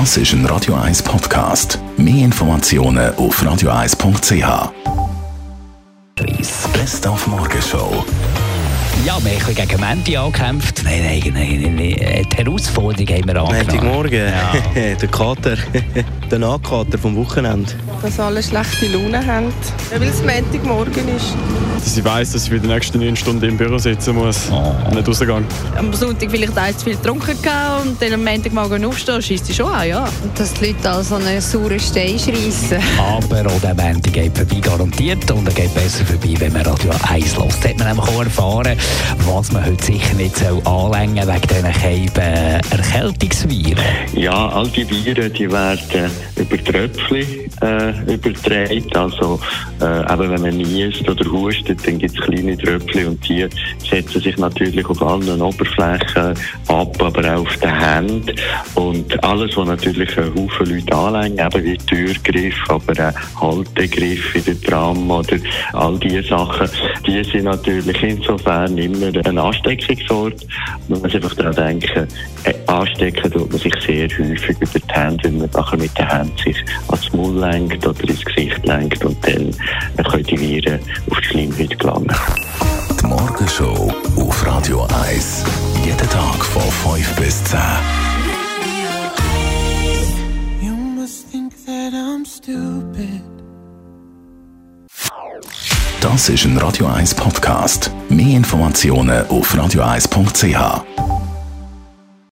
Das ist ein Radio 1 Podcast. Mehr Informationen auf radio1.ch. Best auf Morgenshow. Ja, wir haben gegen Menti angekämpft. Nein, nein, nein, nein. Die Herausforderung haben wir angenommen. Montagmorgen, Ja. der Kater, der Nachkater vom Wochenende. dass alle schlechte Laune haben, ja, weil es Montagmorgen ist. dass ich weiss, dass ich für die nächsten neun Stunden im Büro sitzen muss und nicht rausgehen. Am Sonntag vielleicht ein zu viel getrunken gehabt und dann am Montagmorgen aufstehen, schießt sie schon an, ja. dass die Leute an so einen sauren Stein schreissen. Aber auch der Menti geht vorbei, garantiert. Und er geht besser vorbei, wenn man Radio 1 hört. Da hat man nämlich auch erfahren, was man heute sicher nicht anlängen soll, wegen diesen Keiben Erkältungsviren. Ja, all die Viren, die werden über Tröpfchen äh, übertragen. Also, äh, eben wenn man niest oder hustet, dann gibt es kleine Tröpfchen und die setzen sich natürlich auf allen Oberflächen ab, aber auch auf den Händen. Und alles, was natürlich einen Haufen Leute anlängt, eben wie Türgriff, aber auch Haltegriff in der Tram oder all diese Sachen, die sind natürlich insofern immer ein Ansteckungsort. Man muss einfach daran denken, äh, anstecken tut man sich sehr häufig über die Hände, wenn man nachher mit den Händen sich ans Maul lenkt oder ins Gesicht lenkt und dann äh, können die Viren auf die Schleimhaut gelangen. Die Morgenshow auf Radio 1. Jeden Tag von 5 bis 10. You must think that I'm stupid. Das ist ein Radio 1 Podcast. Mehr Informationen auf radio1.ch.